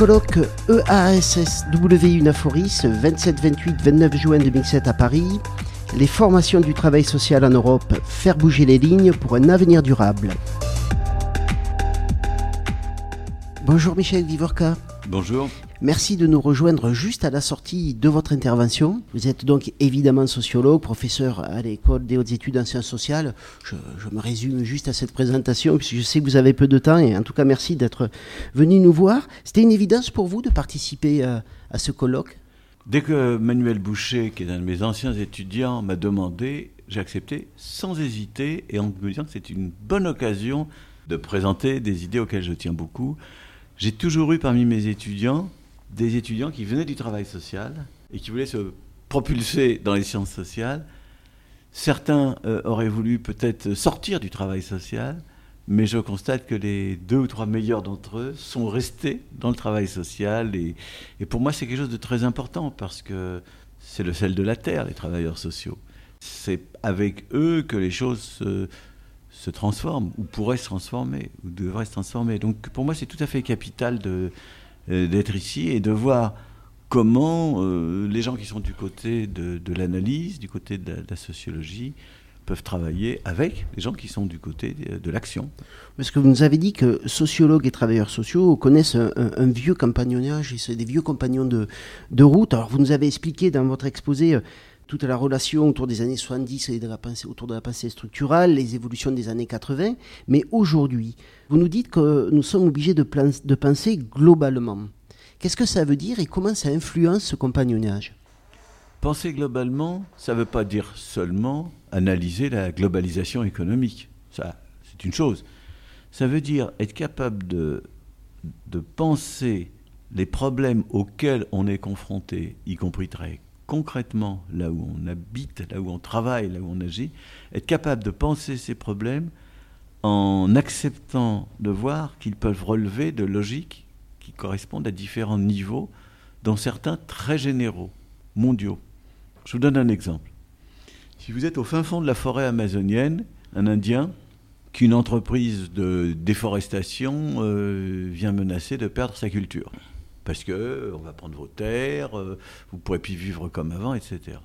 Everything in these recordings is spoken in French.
colloque E EASSW Unaforis, 27, 28, 29 juin 2007 à Paris. Les formations du travail social en Europe, faire bouger les lignes pour un avenir durable. Bonjour Michel Vivorca. Bonjour. Merci de nous rejoindre juste à la sortie de votre intervention. Vous êtes donc évidemment sociologue, professeur à l'école des hautes études en sciences sociales. Je, me résume juste à cette présentation puisque je sais que vous avez peu de temps et en tout cas merci d'être venu nous voir. C'était une évidence pour vous de participer à, à ce colloque? Dès que Manuel Boucher, qui est un de mes anciens étudiants, m'a demandé, j'ai accepté sans hésiter et en me disant que c'est une bonne occasion de présenter des idées auxquelles je tiens beaucoup. J'ai toujours eu parmi mes étudiants des étudiants qui venaient du travail social et qui voulaient se propulser dans les sciences sociales. Certains euh, auraient voulu peut-être sortir du travail social, mais je constate que les deux ou trois meilleurs d'entre eux sont restés dans le travail social. Et, pour moi, c'est quelque chose de très important parce que c'est le sel de la terre, les travailleurs sociaux. C'est avec eux que les choses se, se transforment, ou pourraient se transformer, ou devraient se transformer. Donc pour moi, c'est tout à fait capital de, d'être ici et de voir comment euh, les gens qui sont du côté de, de l'analyse, du côté de la, sociologie, peuvent travailler avec les gens qui sont du côté de, l'action. Parce que vous nous avez dit que sociologues et travailleurs sociaux connaissent un, vieux compagnonnage, c'est des vieux compagnons de, de, route. Alors vous nous avez expliqué dans votre exposé euh, toute la relation autour des années 70 et de la pensée, autour de la pensée structurale, les évolutions des années 80, mais aujourd'hui, vous nous dites que nous sommes obligés de, penser globalement. Qu'est-ce que ça veut dire et comment ça influence ce compagnonnage? Penser globalement, ça ne veut pas dire seulement analyser la globalisation économique. Ça, c'est une chose. Ça veut dire être capable de, de penser les problèmes auxquels on est confronté, y compris très concrètement, là où on habite, là où on travaille, là où on agit, être capable de penser ces problèmes en acceptant de voir qu'ils peuvent relever de logiques qui correspondent à différents niveaux, dont certains très généraux, mondiaux. Je vous donne un exemple. Si vous êtes au fin fond de la forêt amazonienne, un Indien, qu'une entreprise de déforestation euh, vient menacer de perdre sa culture, parce que euh, on va prendre vos terres, euh, vous ne pourrez plus vivre comme avant, etc.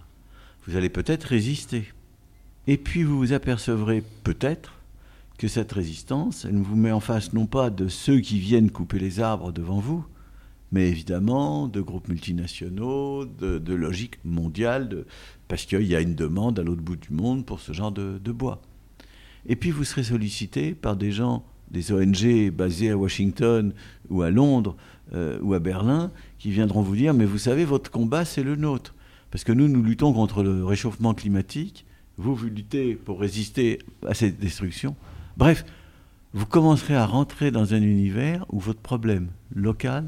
Vous allez peut-être résister. Et puis vous vous apercevrez peut-être que cette résistance, elle vous met en face non pas de ceux qui viennent couper les arbres devant vous, mais évidemment de groupes multinationaux, de, de logique mondiale, parce qu'il y a une demande à l'autre bout du monde pour ce genre de, bois. Et puis vous serez sollicité par des gens, des ONG basées à Washington ou à Londres euh, ou à Berlin, qui viendront vous dire, mais vous savez, votre combat, c'est le nôtre. Parce que nous, nous luttons contre le réchauffement climatique, vous, vous luttez pour résister à cette destruction. Bref, vous commencerez à rentrer dans un univers où votre problème local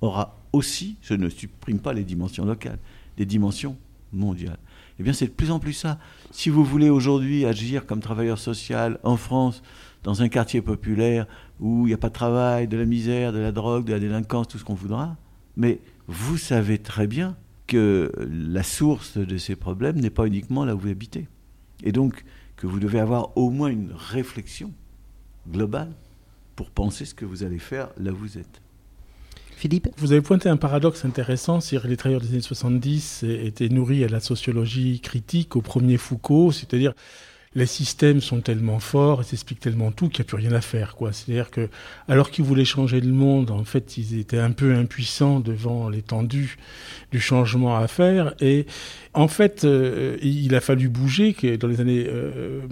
aura aussi, je ne supprime pas les dimensions locales, des dimensions mondiales. Eh bien, c'est de plus en plus ça. Si vous voulez aujourd'hui agir comme travailleur social en France, dans un quartier populaire où il n'y a pas de travail, de la misère, de la drogue, de la délinquance, tout ce qu'on voudra, mais vous savez très bien que la source de ces problèmes n'est pas uniquement là où vous habitez. Et donc, que vous devez avoir au moins une réflexion globale pour penser ce que vous allez faire là où vous êtes. Philippe? Vous avez pointé un paradoxe intéressant, c'est-à-dire les travailleurs des années 70 étaient nourris à la sociologie critique, au premier Foucault, c'est-à-dire les systèmes sont tellement forts et s'expliquent tellement tout qu'il n'y a plus rien à faire. C'est-à-dire que, alors qu'ils voulaient changer le monde, en fait, ils étaient un peu impuissants devant l'étendue du changement à faire. Et en fait, euh, il a fallu bouger. Que dans les années euh,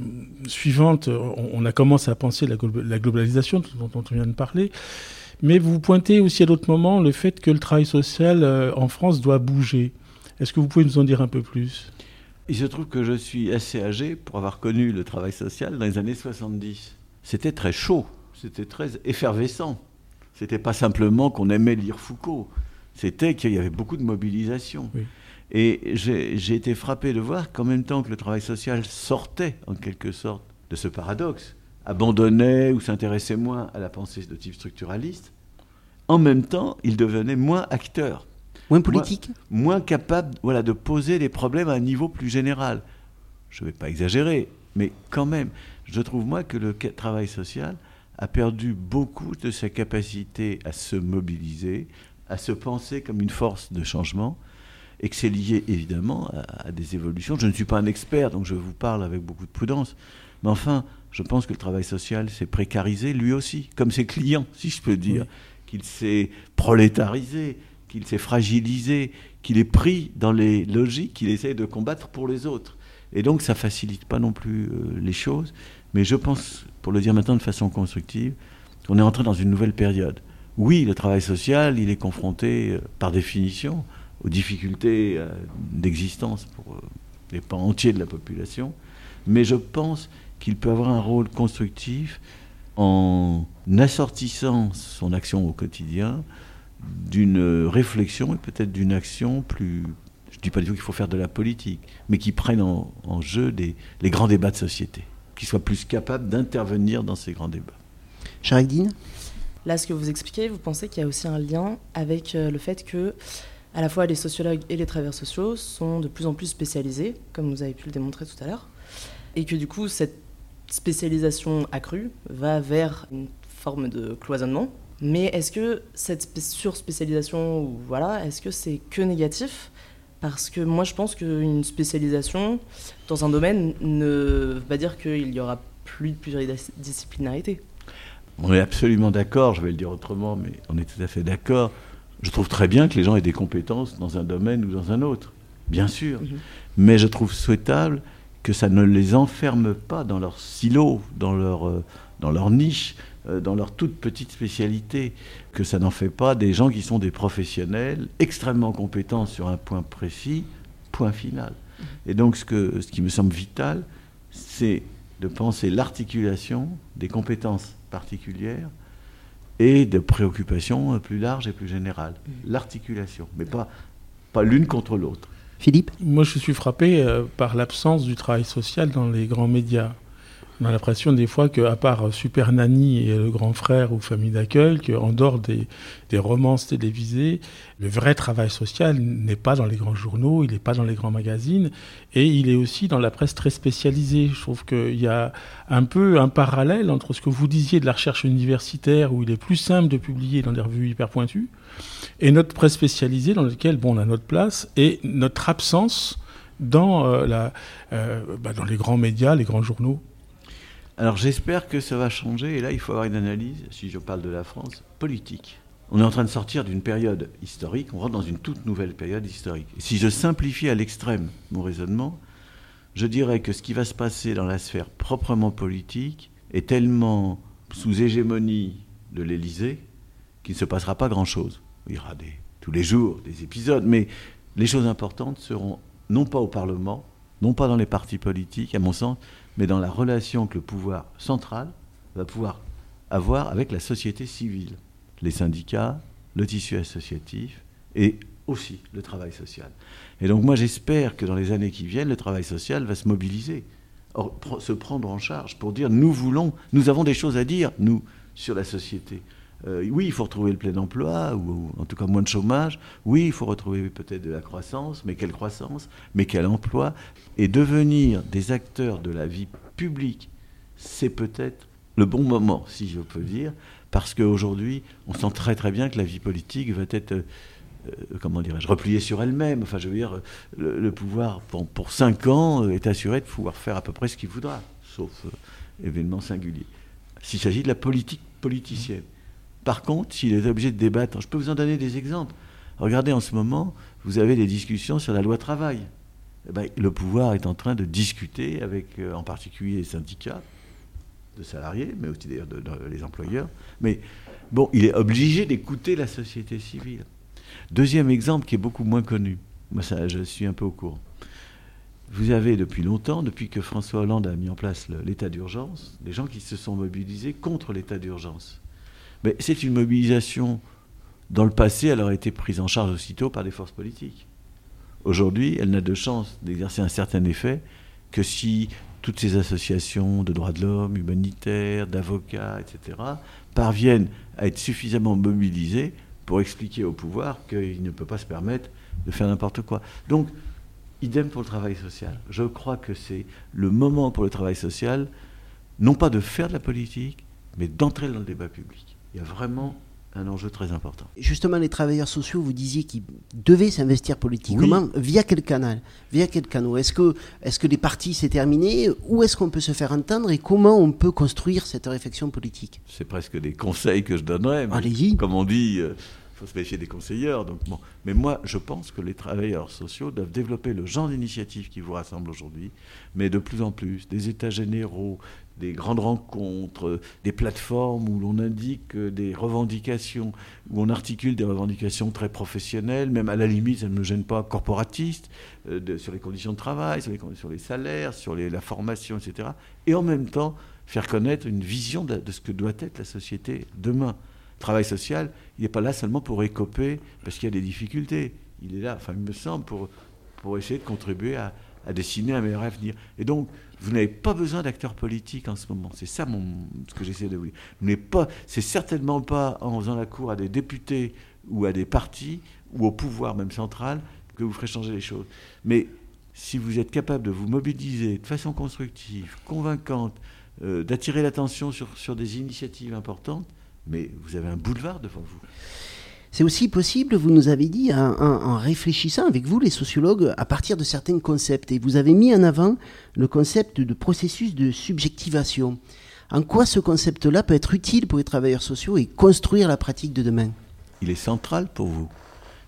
suivantes, on, a commencé à penser la, la globalisation dont, dont on vient de parler. Mais vous pointez aussi à d'autres moments le fait que le travail social euh, en France doit bouger. Est-ce que vous pouvez nous en dire un peu plus? Il se trouve que je suis assez âgé pour avoir connu le travail social dans les années 70. C'était très chaud, c'était très effervescent. C'était pas simplement qu'on aimait lire Foucault, c'était qu'il y avait beaucoup de mobilisation. Oui. Et j'ai été frappé de voir qu'en même temps que le travail social sortait, en quelque sorte, de ce paradoxe, abandonnait ou s'intéressait moins à la pensée de type structuraliste, en même temps, il devenait moins acteur. Moins politique moins, moins, capable voilà, de poser les problèmes à un niveau plus général. Je ne vais pas exagérer, mais quand même, je trouve moi que le travail social a perdu beaucoup de sa capacité à se mobiliser, à se penser comme une force de changement, et que c'est lié évidemment à, des évolutions. Je ne suis pas un expert, donc je vous parle avec beaucoup de prudence, mais enfin, je pense que le travail social s'est précarisé lui aussi, comme ses clients, si je peux dire, qu'il s'est prolétarisé, qu'il s'est fragilisé, qu'il est pris dans les logiques qu'il essaie de combattre pour les autres. Et donc ça facilite pas non plus euh, les choses. Mais je pense, pour le dire maintenant de façon constructive, qu'on est entré dans une nouvelle période. Oui, le travail social, il est confronté, euh, par définition, aux difficultés euh, d'existence pour les pans entiers de la population. Mais je pense qu'il peut avoir un rôle constructif en assortissant son action au quotidien d'une réflexion et peut-être d'une action plus, je ne dis pas du tout qu'il faut faire de la politique, mais qui prennent en, jeu des, les grands débats de société, qui soient plus capables d'intervenir dans ces grands débats. Charidine Là, ce que vous expliquez, vous pensez qu'il y a aussi un lien avec euh, le fait que à la fois les sociologues et les travailleurs sociaux sont de plus en plus spécialisés, comme vous avez pu le démontrer tout à l'heure, et que du coup, cette spécialisation accrue va vers une forme de cloisonnement mais est-ce que cette surspécialisation, voilà, est-ce que c'est que négatif? Parce que moi, je pense qu'une spécialisation dans un domaine ne veut pas dire qu'il y aura plus de pluridisciplinarité. On est absolument d'accord, je vais le dire autrement, mais on est tout à fait d'accord. Je trouve très bien que les gens aient des compétences dans un domaine ou dans un autre, bien sûr. Mhm. Mais je trouve souhaitable que ça ne les enferme pas dans leur silo, dans leur, euh, dans leur niche. Euh, dans leur toute petite spécialité, que ça n'en fait pas des gens qui sont des professionnels extrêmement compétents sur un point précis, point final. Et donc ce, que, ce qui me semble vital, c'est de penser l'articulation des compétences particulières et de préoccupations plus larges et plus générales. L'articulation, mais pas, pas l'une contre l'autre. Philippe? Moi, je suis frappé euh, par l'absence du travail social dans les grands médias. On a l'impression des fois qu'à part Super Nanny et Le Grand Frère ou Famille d'accueil, qu'en dehors des, romances télévisées, le vrai travail social n'est pas dans les grands journaux, il n'est pas dans les grands magazines, et il est aussi dans la presse très spécialisée. Je trouve qu'il y a un peu un parallèle entre ce que vous disiez de la recherche universitaire, où il est plus simple de publier dans des revues hyper pointues, et notre presse spécialisée dans laquelle bon, on a notre place, et notre absence dans, euh, euh, bah, dans les grands médias, les grands journaux. Alors j'espère que ça va changer, et là il faut avoir une analyse, si je parle de la France, politique. On est en train de sortir d'une période historique, on rentre dans une toute nouvelle période historique. Et si je simplifie à l'extrême mon raisonnement, je dirais que ce qui va se passer dans la sphère proprement politique est tellement sous hégémonie de l'Élysée qu'il ne se passera pas grand-chose. Il y aura des, tous les jours des épisodes, mais les choses importantes seront non pas au Parlement, non pas dans les partis politiques, à mon sens, mais dans la relation que le pouvoir central va pouvoir avoir avec la société civile, les syndicats, le tissu associatif et aussi le travail social. Et donc moi j'espère que dans les années qui viennent, le travail social va se mobiliser, se prendre en charge pour dire nous voulons, nous avons des choses à dire, nous, sur la société. Euh, oui, il faut retrouver le plein emploi, ou, en tout cas moins de chômage. Oui, il faut retrouver peut-être de la croissance, mais quelle croissance Mais quel emploi Et devenir des acteurs de la vie publique, c'est peut-être le bon moment, si je peux dire, parce qu'aujourd'hui, on sent très très bien que la vie politique va être, euh, comment dirais-je, repliée sur elle-même. Enfin, je veux dire, le, pouvoir, pour, cinq ans, est assuré de pouvoir faire à peu près ce qu'il voudra, sauf euh, événement singulier. S'il s'agit de la politique politicienne. Par contre, s'il est obligé de débattre, je peux vous en donner des exemples. Regardez en ce moment, vous avez des discussions sur la loi travail. Eh ben, le pouvoir est en train de discuter avec, euh, en particulier, les syndicats de salariés, mais aussi d'ailleurs les employeurs. Mais bon, il est obligé d'écouter la société civile. Deuxième exemple qui est beaucoup moins connu. Moi, je suis un peu au courant. Vous avez depuis longtemps, depuis que François Hollande a mis en place l'état d'urgence, des gens qui se sont mobilisés contre l'état d'urgence. Mais c'est une mobilisation, dans le passé, elle aurait été prise en charge aussitôt par des forces politiques. Aujourd'hui, elle n'a de chance d'exercer un certain effet que si toutes ces associations de droits de l'homme, humanitaires, d'avocats, etc., parviennent à être suffisamment mobilisées pour expliquer au pouvoir qu'il ne peut pas se permettre de faire n'importe quoi. Donc, idem pour le travail social. Je crois que c'est le moment pour le travail social, non pas de faire de la politique, mais d'entrer dans le débat public. Il y a vraiment un enjeu très important. Justement, les travailleurs sociaux, vous disiez qu'ils devaient s'investir politiquement. Via quel canal? Via quel canal? Est-ce que, est que les partis, c'est terminé? Où est-ce qu'on peut se faire entendre? Et comment on peut construire cette réflexion politique? C'est presque des conseils que je donnerais. Allez-y. Comme on dit, euh, faut se méfier des conseilleurs. Donc. Mais moi, je pense que les travailleurs sociaux doivent développer le genre d'initiative qui vous rassemble aujourd'hui, mais de plus en plus, des états généraux, des grandes rencontres, des plateformes où l'on indique des revendications, où on articule des revendications très professionnelles, même à la limite, ça ne me gêne pas, corporatistes, euh, sur les conditions de travail, sur les salaires, sur la formation, etc. Et en même temps, faire connaître une vision de, ce que doit être la société demain. Travail social, il n'est pas là seulement pour écoper parce qu'il y a des difficultés. Il est là, enfin, il me semble, pour, pour essayer de contribuer à, à dessiner un meilleur avenir. Et donc, vous n'avez pas besoin d'acteurs politiques en ce moment. C'est ça ce que j'essaie de vous dire. Vous pas, c'est certainement pas en faisant la cour à des députés ou à des partis ou au pouvoir même central que vous ferez changer les choses. Mais si vous êtes capable de vous mobiliser de façon constructive, convaincante, euh, d'attirer l'attention sur, sur des initiatives importantes, mais vous avez un boulevard devant vous. C'est aussi possible, vous nous avez dit, en, réfléchissant avec vous, les sociologues, à partir de certains concepts. Et vous avez mis en avant le concept de processus de subjectivation. En quoi ce concept-là peut être utile pour les travailleurs sociaux et construire la pratique de demain? Il est central pour vous.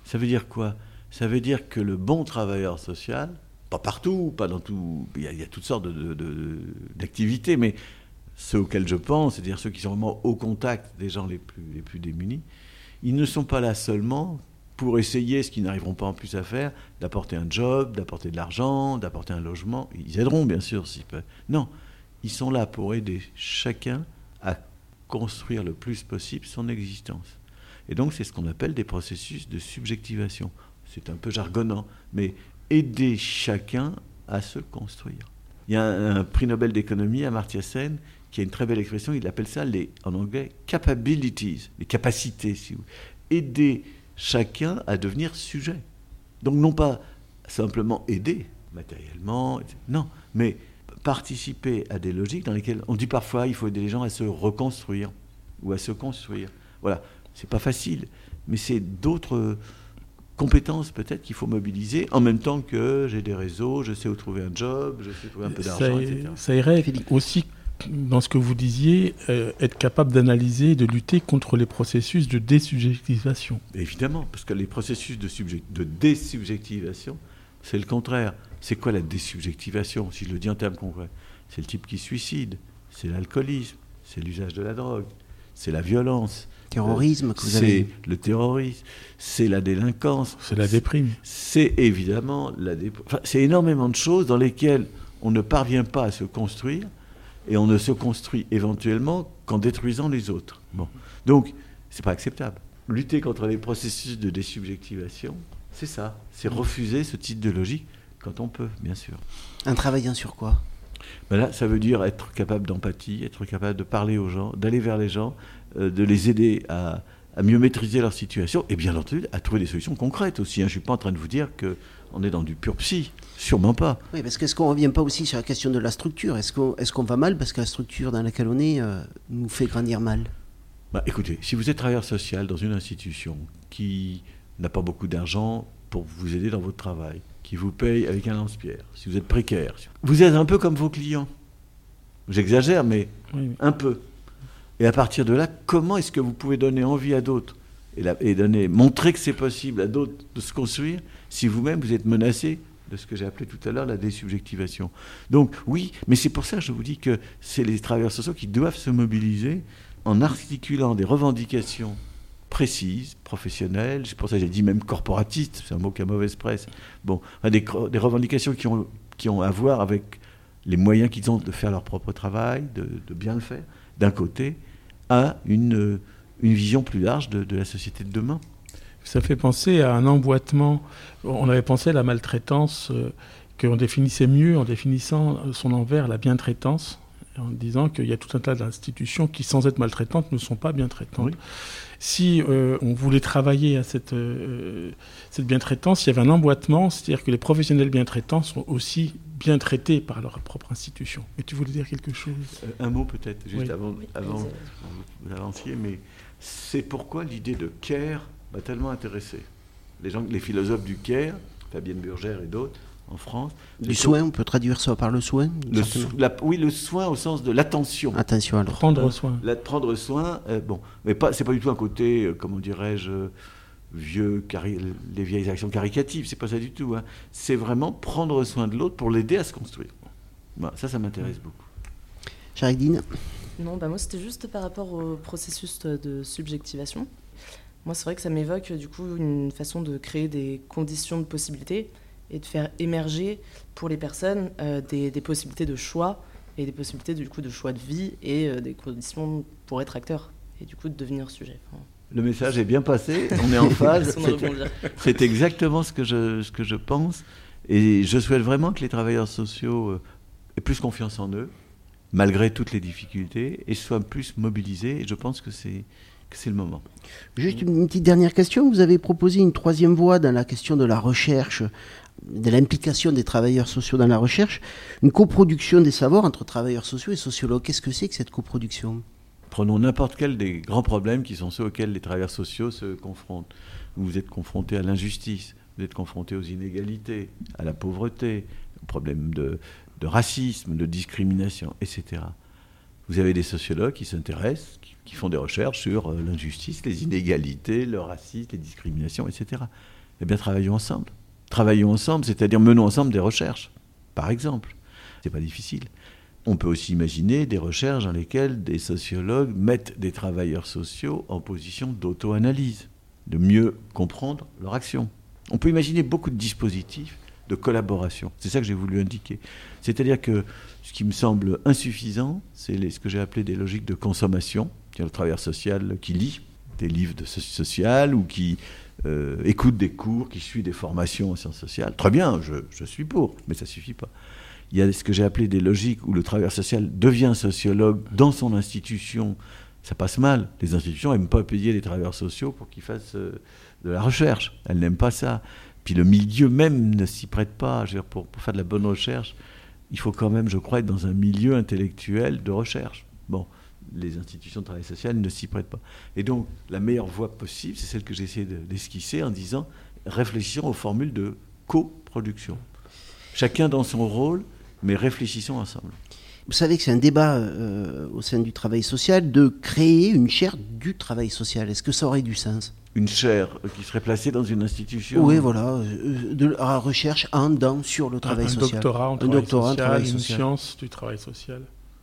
Ça veut dire quoi? Ça veut dire que le bon travailleur social, pas partout, pas dans tout, il y a, toutes sortes d'activités, mais ceux auxquels je pense, c'est-à-dire ceux qui sont vraiment au contact des gens les plus, les plus démunis, ils ne sont pas là seulement pour essayer, ce qu'ils n'arriveront pas en plus à faire, d'apporter un job, d'apporter de l'argent, d'apporter un logement. Ils aideront bien sûr s'ils peuvent. Non, ils sont là pour aider chacun à construire le plus possible son existence. Et donc c'est ce qu'on appelle des processus de subjectivation. C'est un peu jargonnant, mais aider chacun à se construire. Il y a un, prix Nobel d'économie, Amartya Sen, qui a une très belle expression, il appelle ça en anglais capabilities, les capacités, si vous aider chacun à devenir sujet. Donc non pas simplement aider matériellement, non, mais participer à des logiques dans lesquelles on dit parfois il faut aider les gens à se reconstruire ou à se construire. Voilà, c'est pas facile, mais c'est d'autres compétences peut-être qu'il faut mobiliser en même temps que j'ai des réseaux, je sais où trouver un job, je sais trouver un peu d'argent, etc. Ça irait aussi dans ce que vous disiez, euh, être capable d'analyser et de lutter contre les processus de désubjectivation. Évidemment, parce que les processus de, de désubjectivation, c'est le contraire. C'est quoi la désubjectivation, si je le dis en termes concrets? C'est le type qui suicide, c'est l'alcoolisme, c'est l'usage de la drogue, c'est la violence. Terrorisme, que vous avez... C'est le terrorisme, c'est la délinquance. C'est la déprime. C'est évidemment la déprime. Enfin, c'est énormément de choses dans lesquelles on ne parvient pas à se construire et on ne se construit éventuellement qu'en détruisant les autres. Bon. Donc, c'est pas acceptable. Lutter contre les processus de désubjectivation, c'est ça. C'est refuser ce type de logique quand on peut, bien sûr. Un travaillant sur quoi? Ben Là, ça veut dire être capable d'empathie, être capable de parler aux gens, d'aller vers les gens, de les aider à, à, mieux maîtriser leur situation et bien entendu à trouver des solutions concrètes aussi. Hein. Je ne suis pas en train de vous dire qu'on est dans du pur psy. Sûrement pas. Oui, parce qu'est-ce qu'on ne revient pas aussi sur la question de la structure? Est-ce qu'on est qu'on va mal parce que la structure dans laquelle on est euh, nous fait grandir mal? Bah, Écoutez, si vous êtes travailleur social dans une institution qui n'a pas beaucoup d'argent pour vous aider dans votre travail, qui vous paye avec un lance-pierre, si vous êtes précaire, vous êtes un peu comme vos clients. J'exagère, mais un peu. Et à partir de là, comment est-ce que vous pouvez donner envie à d'autres et, donner, montrer que c'est possible à d'autres de se construire si vous-même vous êtes menacé de ce que j'ai appelé tout à l'heure la désubjectivation. Donc oui, mais c'est pour ça que je vous dis que c'est les travailleurs sociaux qui doivent se mobiliser en articulant des revendications précises, professionnelles, c'est pour ça que j'ai dit même corporatistes, c'est un mot qui a mauvaise presse, bon, des, revendications qui ont, qui ont à voir avec les moyens qu'ils ont de faire leur propre travail, de bien le faire, d'un côté, à une, vision plus large de, de la société de demain. Ça fait penser à un emboîtement. On avait pensé à la maltraitance, euh, qu'on définissait mieux en définissant son envers, la bientraitance. En disant qu'il y a tout un tas d'institutions qui, sans être maltraitantes, ne sont pas bien traitantes. Si euh, on voulait travailler à cette, euh, cette bien-traitance, il y avait un emboîtement, c'est-à-dire que les professionnels bien traitants sont aussi bien traités par leur propre institution. Et tu voulais dire quelque chose? Un mot peut-être, juste avant, avant vous l'avanciez, mais c'est pourquoi l'idée de care m'a tellement intéressé. Les, gens, les philosophes du care, Fabienne Burgère et d'autres, en France. Du soin, on peut traduire ça par le soin Oui, le soin au sens de l'attention. Attention alors. Prendre soin. La, prendre soin, euh, bon, mais pas, c'est pas du tout un côté, euh, comment dirais-je, vieux, les vieilles actions caricatives, c'est pas ça du tout. Hein. C'est vraiment prendre soin de l'autre pour l'aider à se construire. ça, ça m'intéresse beaucoup. Charidine Non, bah moi c'était juste par rapport au processus de subjectivation. Moi, c'est vrai que ça m'évoque du coup une façon de créer des conditions de possibilité et de faire émerger pour les personnes euh, des, possibilités de choix et des possibilités du coup de choix de vie et euh, des conditions pour être acteur et du coup de devenir sujet. Le message est bien passé, on est en phase. C'est exactement ce que, je, ce que je pense. Et je souhaite vraiment que les travailleurs sociaux euh, aient plus confiance en eux, malgré toutes les difficultés, et soient plus mobilisés. Et je pense que c'est c'est le moment. Juste une petite dernière question. Vous avez proposé une troisième voie dans la question de la recherche de l'implication des travailleurs sociaux dans la recherche, une coproduction des savoirs entre travailleurs sociaux et sociologues. Qu'est-ce que c'est que cette coproduction? Prenons n'importe quel des grands problèmes qui sont ceux auxquels les travailleurs sociaux se confrontent. Vous êtes confronté à l'injustice, vous êtes confronté aux inégalités, à la pauvreté, aux problèmes de, racisme, de discrimination, etc. Vous avez des sociologues qui s'intéressent, qui, qui, font des recherches sur euh, l'injustice, les inégalités, le racisme, les discriminations, etc. Eh bien, travaillons ensemble travaillons ensemble, c'est-à-dire menons ensemble des recherches, par exemple. C'est pas difficile. On peut aussi imaginer des recherches dans lesquelles des sociologues mettent des travailleurs sociaux en position d'auto-analyse, de mieux comprendre leur action. On peut imaginer beaucoup de dispositifs de collaboration. C'est ça que j'ai voulu indiquer. C'est-à-dire que ce qui me semble insuffisant, c'est ce que j'ai appelé des logiques de consommation. A le travailleur social qui lit des livres de social ou qui euh, écoute des cours, qui suit des formations en sciences sociales. Très bien, je, suis pour, mais ça suffit pas. Il y a ce que j'ai appelé des logiques où le travailleur social devient sociologue dans son institution. Ça passe mal. Les institutions n'aiment pas payer les travailleurs sociaux pour qu'ils fassent euh, de la recherche. Elles n'aiment pas ça. Puis le milieu même ne s'y prête pas. pour, pour faire de la bonne recherche, il faut quand même, je crois, être dans un milieu intellectuel de recherche. Bon, les institutions de travail social ne s'y prêtent pas. Et donc, la meilleure voie possible, c'est celle que j'ai essayé d'esquisser en disant réfléchissons aux formules de coproduction. Chacun dans son rôle, mais réfléchissons ensemble. Vous savez que c'est un débat euh, au sein du travail social de créer une chaire du travail social. Est-ce que ça aurait du sens? Une chaire qui serait placée dans une institution? Oui, voilà, euh, de la recherche en, dans, sur le travail social. Doctorat en un doctorat en travail social, une science du travail social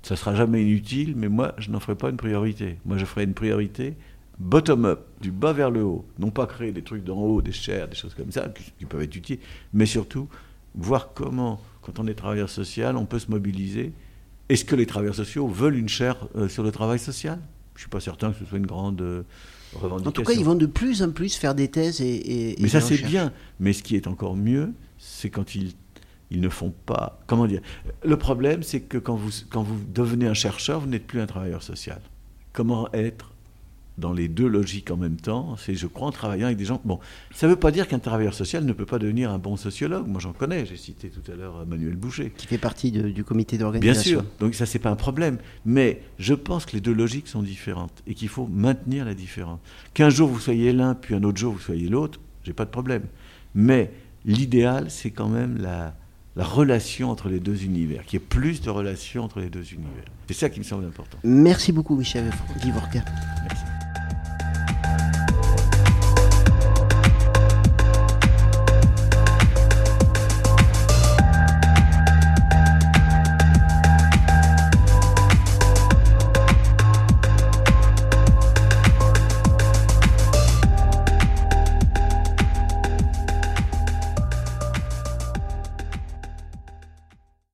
ça sera jamais inutile, mais moi, je n'en ferai pas une priorité. Moi, je ferai une priorité bottom-up, du bas vers le haut. Non pas créer des trucs d'en haut, des chaires, des choses comme ça, qui, peuvent être utiles, mais surtout voir comment, quand on est travailleur social, on peut se mobiliser. Est-ce que les travailleurs sociaux veulent une chaire euh, sur le travail social? Je ne suis pas certain que ce soit une grande revendication. En tout cas, ils vont de plus en plus faire des thèses et... mais ça, c'est bien. Mais ce qui est encore mieux, c'est quand ils ils ne font pas. Comment dire? Le problème, c'est que quand vous, quand vous devenez un chercheur, vous n'êtes plus un travailleur social. Comment être dans les deux logiques en même temps? C'est, je crois, en travaillant avec des gens. Bon, ça ne veut pas dire qu'un travailleur social ne peut pas devenir un bon sociologue. Moi, j'en connais. J'ai cité tout à l'heure Manuel Boucher. Qui fait partie du comité d'organisation. Bien sûr. Donc, ça, c'est pas un problème. Mais je pense que les deux logiques sont différentes et qu'il faut maintenir la différence. Qu'un jour vous soyez l'un, puis un autre jour vous soyez l'autre, j'ai pas de problème. Mais l'idéal, c'est quand même la la relation entre les deux univers, qu'il y ait plus de relations entre les deux univers. C'est ça qui me semble important. Merci beaucoup, Michel Givorka. Merci.